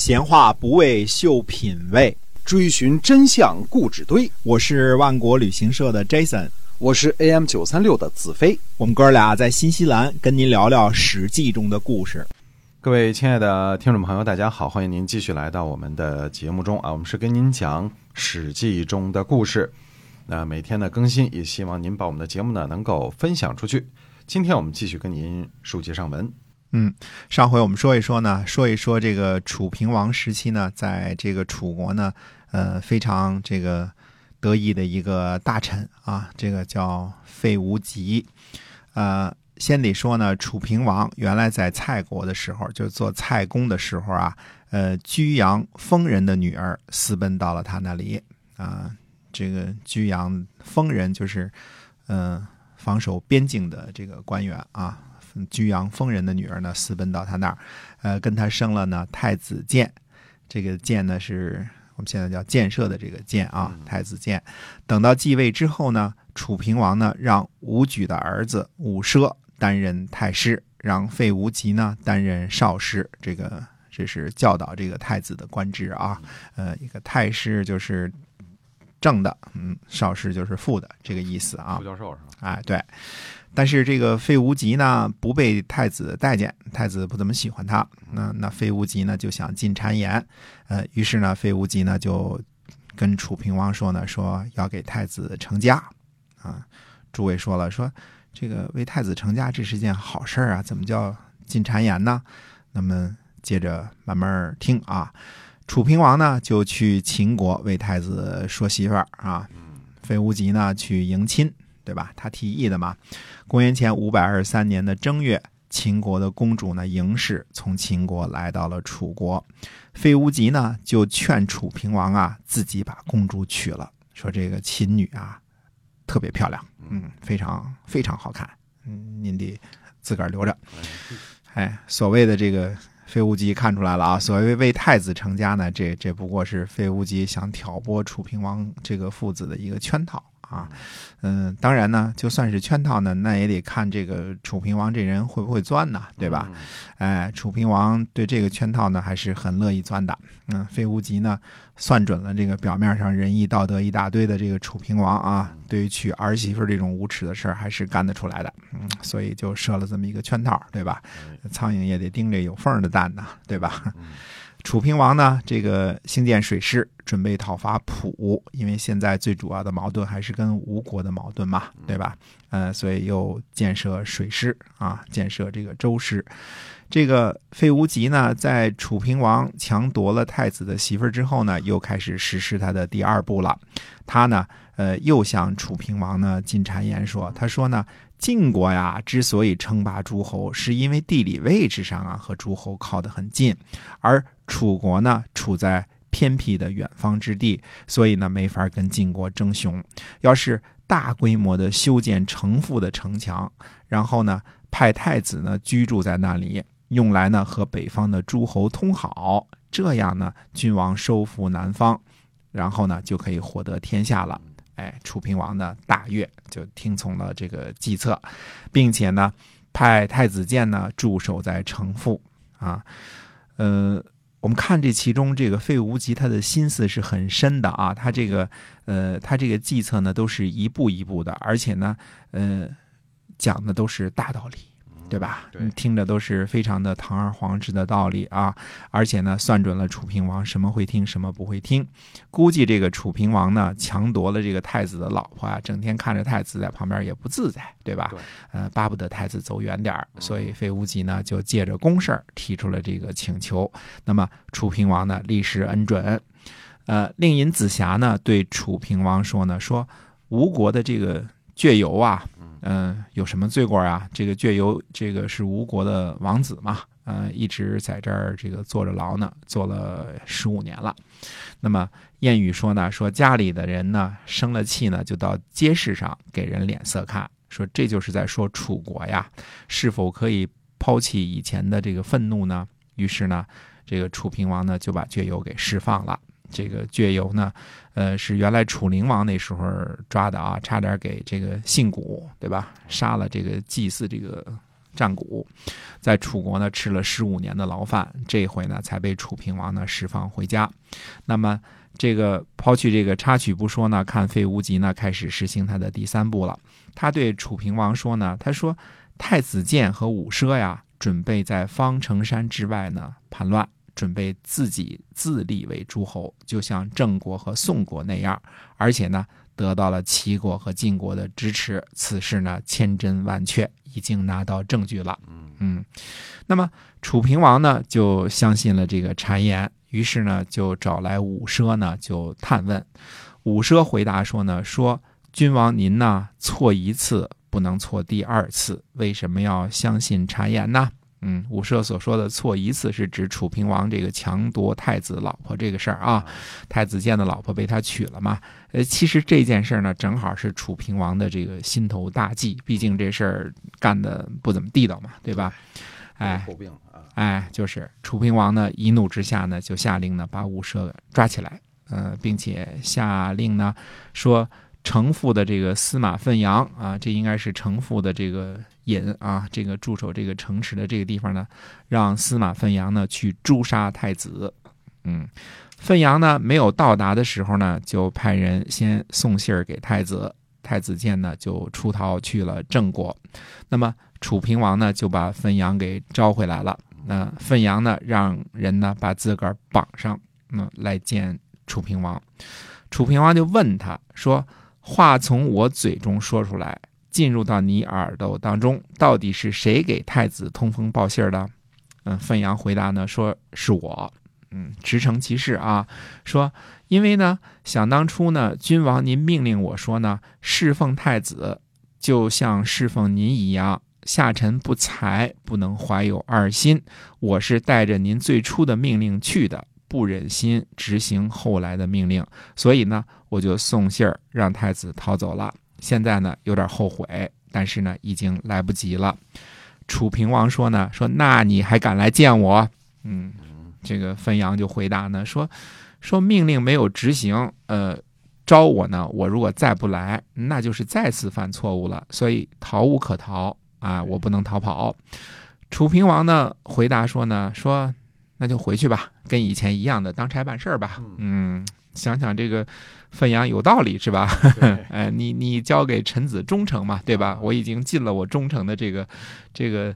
闲话不为秀品味，追寻真相故纸堆。我是万国旅行社的 Jason，我是 AM 九三六的子飞。我们哥俩在新西兰跟您聊聊《史记》中的故事。各位亲爱的听众朋友，大家好，欢迎您继续来到我们的节目中啊。我们是跟您讲《史记》中的故事。那每天的更新，也希望您把我们的节目呢能够分享出去。今天我们继续跟您书接上文。嗯，上回我们说一说呢，说一说这个楚平王时期呢，在这个楚国呢，呃，非常这个得意的一个大臣啊，这个叫费无极。呃，先得说呢，楚平王原来在蔡国的时候，就做蔡公的时候啊，呃，居阳封人的女儿私奔到了他那里啊。这个居阳封人就是嗯，防守边境的这个官员啊。居阳封人的女儿呢，私奔到他那儿，呃，跟他生了呢太子建。这个建呢，是我们现在叫建设的这个建啊，太子建。等到继位之后呢，楚平王呢让武举的儿子武奢担任太师，让费无极呢担任少师。这个这是教导这个太子的官职啊。呃，一个太师就是正的，嗯，少师就是副的这个意思啊。副教授是吧？哎，对。但是这个费无极呢，不被太子待见，太子不怎么喜欢他。那那费无极呢，就想进谗言，呃，于是呢，费无极呢就跟楚平王说呢，说要给太子成家。啊，诸位说了，说这个为太子成家，这是件好事啊，怎么叫进谗言呢？那么接着慢慢听啊，楚平王呢就去秦国为太子说媳妇儿啊，费无极呢去迎亲。对吧？他提议的嘛。公元前五百二十三年的正月，秦国的公主呢嬴氏从秦国来到了楚国，费无极呢就劝楚平王啊自己把公主娶了，说这个秦女啊特别漂亮，嗯，非常非常好看，嗯，您得自个儿留着。哎，所谓的这个费无极看出来了啊，所谓为太子成家呢，这这不过是费无极想挑拨楚平王这个父子的一个圈套。啊，嗯，当然呢，就算是圈套呢，那也得看这个楚平王这人会不会钻呢，对吧？哎，楚平王对这个圈套呢还是很乐意钻的。嗯，费无极呢算准了这个表面上仁义道德一大堆的这个楚平王啊，对于娶儿媳妇这种无耻的事儿还是干得出来的。嗯，所以就设了这么一个圈套，对吧？苍蝇也得盯着有缝的蛋呢，对吧？楚平王呢，这个兴建水师，准备讨伐蒲，因为现在最主要的矛盾还是跟吴国的矛盾嘛，对吧？呃，所以又建设水师啊，建设这个周师。这个费无极呢，在楚平王强夺了太子的媳妇儿之后呢，又开始实施他的第二步了。他呢，呃，又向楚平王呢进谗言说，他说呢。晋国呀，之所以称霸诸侯，是因为地理位置上啊和诸侯靠得很近，而楚国呢处在偏僻的远方之地，所以呢没法跟晋国争雄。要是大规模的修建城父的城墙，然后呢派太子呢居住在那里，用来呢和北方的诸侯通好，这样呢君王收复南方，然后呢就可以获得天下了。哎，楚平王呢大悦，就听从了这个计策，并且呢，派太子建呢驻守在城父啊。呃，我们看这其中这个费无极他的心思是很深的啊。他这个呃，他这个计策呢都是一步一步的，而且呢，呃，讲的都是大道理。对吧？你听着都是非常的堂而皇之的道理啊！而且呢，算准了楚平王什么会听，什么不会听。估计这个楚平王呢，强夺了这个太子的老婆啊，整天看着太子在旁边也不自在，对吧？呃，巴不得太子走远点所以费无极呢，就借着公事提出了这个请求。那么楚平王呢，立时恩准。呃，令尹子瑕呢，对楚平王说呢，说吴国的这个倔游啊。嗯，有什么罪过啊？这个倔游，这个是吴国的王子嘛，呃，一直在这儿这个坐着牢呢，坐了十五年了。那么谚语说呢，说家里的人呢生了气呢，就到街市上给人脸色看，说这就是在说楚国呀，是否可以抛弃以前的这个愤怒呢？于是呢，这个楚平王呢就把倔游给释放了。这个倔游呢，呃，是原来楚灵王那时候抓的啊，差点给这个信古对吧，杀了这个祭祀这个战鼓，在楚国呢吃了十五年的牢饭，这回呢才被楚平王呢释放回家。那么这个抛去这个插曲不说呢，看费无极呢开始实行他的第三步了。他对楚平王说呢，他说太子建和武奢呀，准备在方城山之外呢叛乱。准备自己自立为诸侯，就像郑国和宋国那样，而且呢，得到了齐国和晋国的支持。此事呢，千真万确，已经拿到证据了。嗯，那么楚平王呢，就相信了这个谗言，于是呢，就找来武奢呢，就探问。武奢回答说呢，说君王您呢，错一次不能错第二次，为什么要相信谗言呢？嗯，武奢所说的错一次是指楚平王这个强夺太子老婆这个事儿啊，太子建的老婆被他娶了嘛？呃，其实这件事儿呢，正好是楚平王的这个心头大忌，毕竟这事儿干的不怎么地道嘛，对吧？哎，哎，就是楚平王呢，一怒之下呢，就下令呢把武奢抓起来，呃，并且下令呢说。城父的这个司马奋阳啊，这应该是城父的这个引啊，这个驻守这个城池的这个地方呢，让司马奋阳呢去诛杀太子。嗯，奋阳呢没有到达的时候呢，就派人先送信儿给太子。太子建呢就出逃去了郑国。那么楚平王呢就把奋阳给招回来了。那奋阳呢让人呢把自个儿绑上，嗯来见楚平王。楚平王就问他说。话从我嘴中说出来，进入到你耳朵当中，到底是谁给太子通风报信儿的？嗯，范阳回答呢，说是我。嗯，直承其事啊，说因为呢，想当初呢，君王您命令我说呢，侍奉太子就像侍奉您一样，下臣不才，不能怀有二心。我是带着您最初的命令去的。不忍心执行后来的命令，所以呢，我就送信儿让太子逃走了。现在呢，有点后悔，但是呢，已经来不及了。楚平王说呢，说那你还敢来见我？嗯，这个汾阳就回答呢，说说命令没有执行，呃，招我呢，我如果再不来，那就是再次犯错误了，所以逃无可逃啊，我不能逃跑。楚平王呢，回答说呢，说。那就回去吧，跟以前一样的当差办事儿吧。嗯，想想这个汾阳有道理是吧？哎，你你交给臣子忠诚嘛，对吧？我已经尽了我忠诚的这个这个，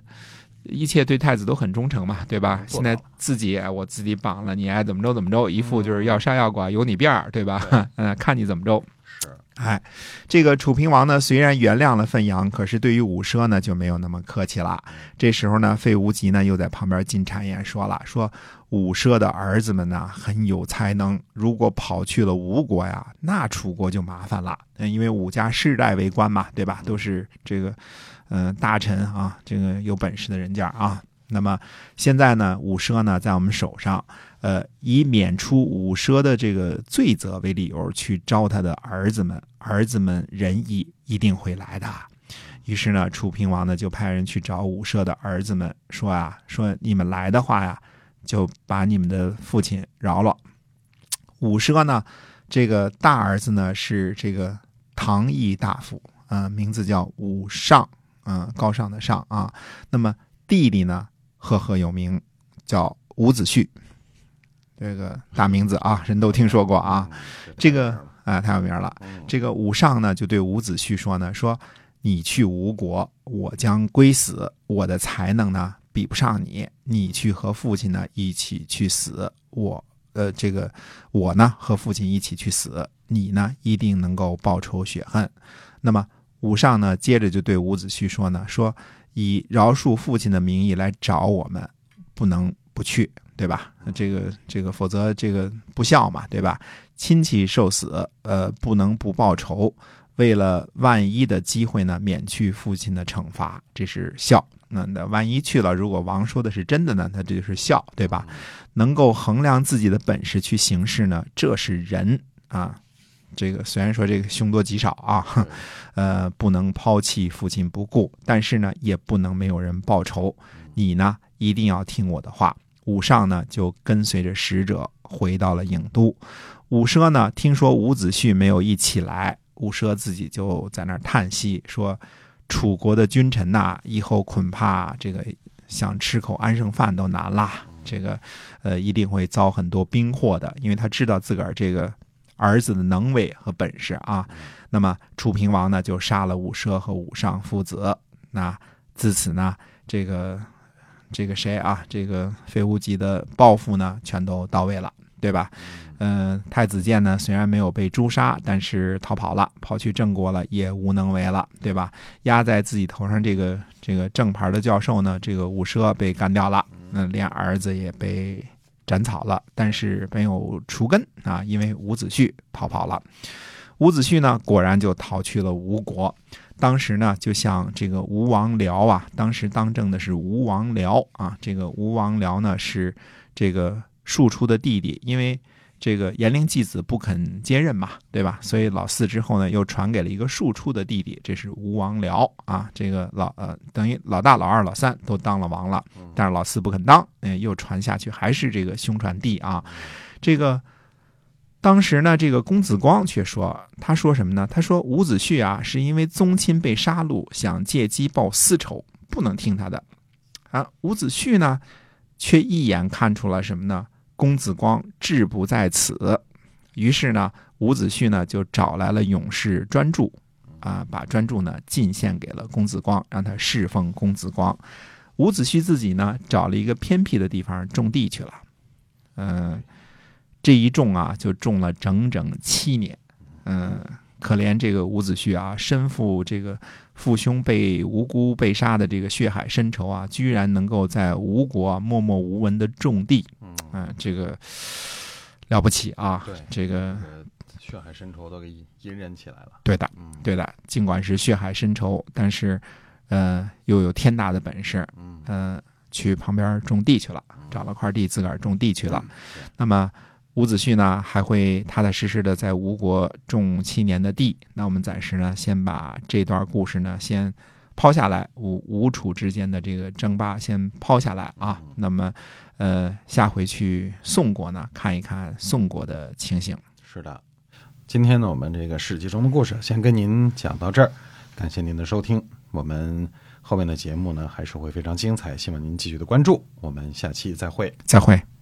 一切对太子都很忠诚嘛，对吧？现在自己我自己绑了，你爱怎么着怎么着，一副就是要杀要剐有你便儿，对吧？嗯，看你怎么着。是哎，这个楚平王呢，虽然原谅了汾阳，可是对于武奢呢就没有那么客气了。这时候呢，费无极呢又在旁边进谗言说了：“说武奢的儿子们呢很有才能，如果跑去了吴国呀，那楚国就麻烦了。嗯，因为武家世代为官嘛，对吧？都是这个，嗯，大臣啊，这个有本事的人家啊。那么现在呢，五奢呢在我们手上。”呃，以免出五奢的这个罪责为理由去招他的儿子们，儿子们仁义一定会来的。于是呢，楚平王呢就派人去找五奢的儿子们，说啊，说你们来的话呀，就把你们的父亲饶了。五奢呢，这个大儿子呢是这个唐邑大夫，啊，名字叫武尚，啊，高尚的尚啊。那么弟弟呢，赫赫有名，叫伍子胥。这个大名字啊，人都听说过啊。这个啊，太有名了。这个伍尚呢，就对伍子胥说呢：“说你去吴国，我将归死。我的才能呢，比不上你。你去和父亲呢一起去死。我呃，这个我呢和父亲一起去死。你呢一定能够报仇雪恨。那么武上呢，接着就对伍子胥说呢：说以饶恕父亲的名义来找我们，不能不去。”对吧？这个这个，否则这个不孝嘛，对吧？亲戚受死，呃，不能不报仇。为了万一的机会呢，免去父亲的惩罚，这是孝。那那万一去了，如果王说的是真的呢，那这就是孝，对吧？能够衡量自己的本事去行事呢，这是仁啊。这个虽然说这个凶多吉少啊，呃，不能抛弃父亲不顾，但是呢，也不能没有人报仇。你呢，一定要听我的话。武尚呢，就跟随着使者回到了郢都。武奢呢，听说伍子胥没有一起来，武奢自己就在那儿叹息说：“楚国的君臣呐，以后恐怕这个想吃口安生饭都难啦。这个，呃，一定会遭很多兵祸的，因为他知道自个儿这个儿子的能为和本事啊。那么楚平王呢，就杀了武奢和武尚父子。那自此呢，这个这个谁啊，这个费无极的报复呢，全都到位了，对吧？嗯，太子建呢，虽然没有被诛杀，但是逃跑了，跑去郑国了，也无能为了，对吧？压在自己头上这个这个正牌的教授呢，这个武奢被干掉了，那连儿子也被斩草了，但是没有除根啊，因为伍子胥逃跑了。伍子胥呢，果然就逃去了吴国。当时呢，就像这个吴王僚啊，当时当政的是吴王僚啊，这个吴王僚呢是这个庶出的弟弟，因为。这个延陵继子不肯接任嘛，对吧？所以老四之后呢，又传给了一个庶出的弟弟，这是吴王僚啊。这个老呃，等于老大、老二、老三都当了王了，但是老四不肯当，嗯，又传下去，还是这个兄传弟啊。这个当时呢，这个公子光却说，他说什么呢？他说伍子胥啊，是因为宗亲被杀戮，想借机报私仇，不能听他的啊。伍子胥呢，却一眼看出了什么呢？公子光志不在此，于是呢，伍子胥呢就找来了勇士专注，啊，把专注呢进献给了公子光，让他侍奉公子光。伍子胥自己呢找了一个偏僻的地方种地去了，嗯，这一种啊就种了整整七年，嗯。可怜这个伍子胥啊，身负这个父兄被无辜被杀的这个血海深仇啊，居然能够在吴国默默无闻的种地，嗯，这个了不起啊！对，这个血海深仇都给隐忍起来了。对的，对的，尽管是血海深仇，但是，呃，又有天大的本事，嗯，去旁边种地去了，找了块地自个儿种地去了。那么。伍子胥呢，还会踏踏实实的在吴国种七年的地。那我们暂时呢，先把这段故事呢，先抛下来，吴吴楚之间的这个争霸先抛下来啊。那么，呃，下回去宋国呢，看一看宋国的情形。是的，今天呢，我们这个史记中的故事先跟您讲到这儿，感谢您的收听。我们后面的节目呢，还是会非常精彩，希望您继续的关注。我们下期再会，再会。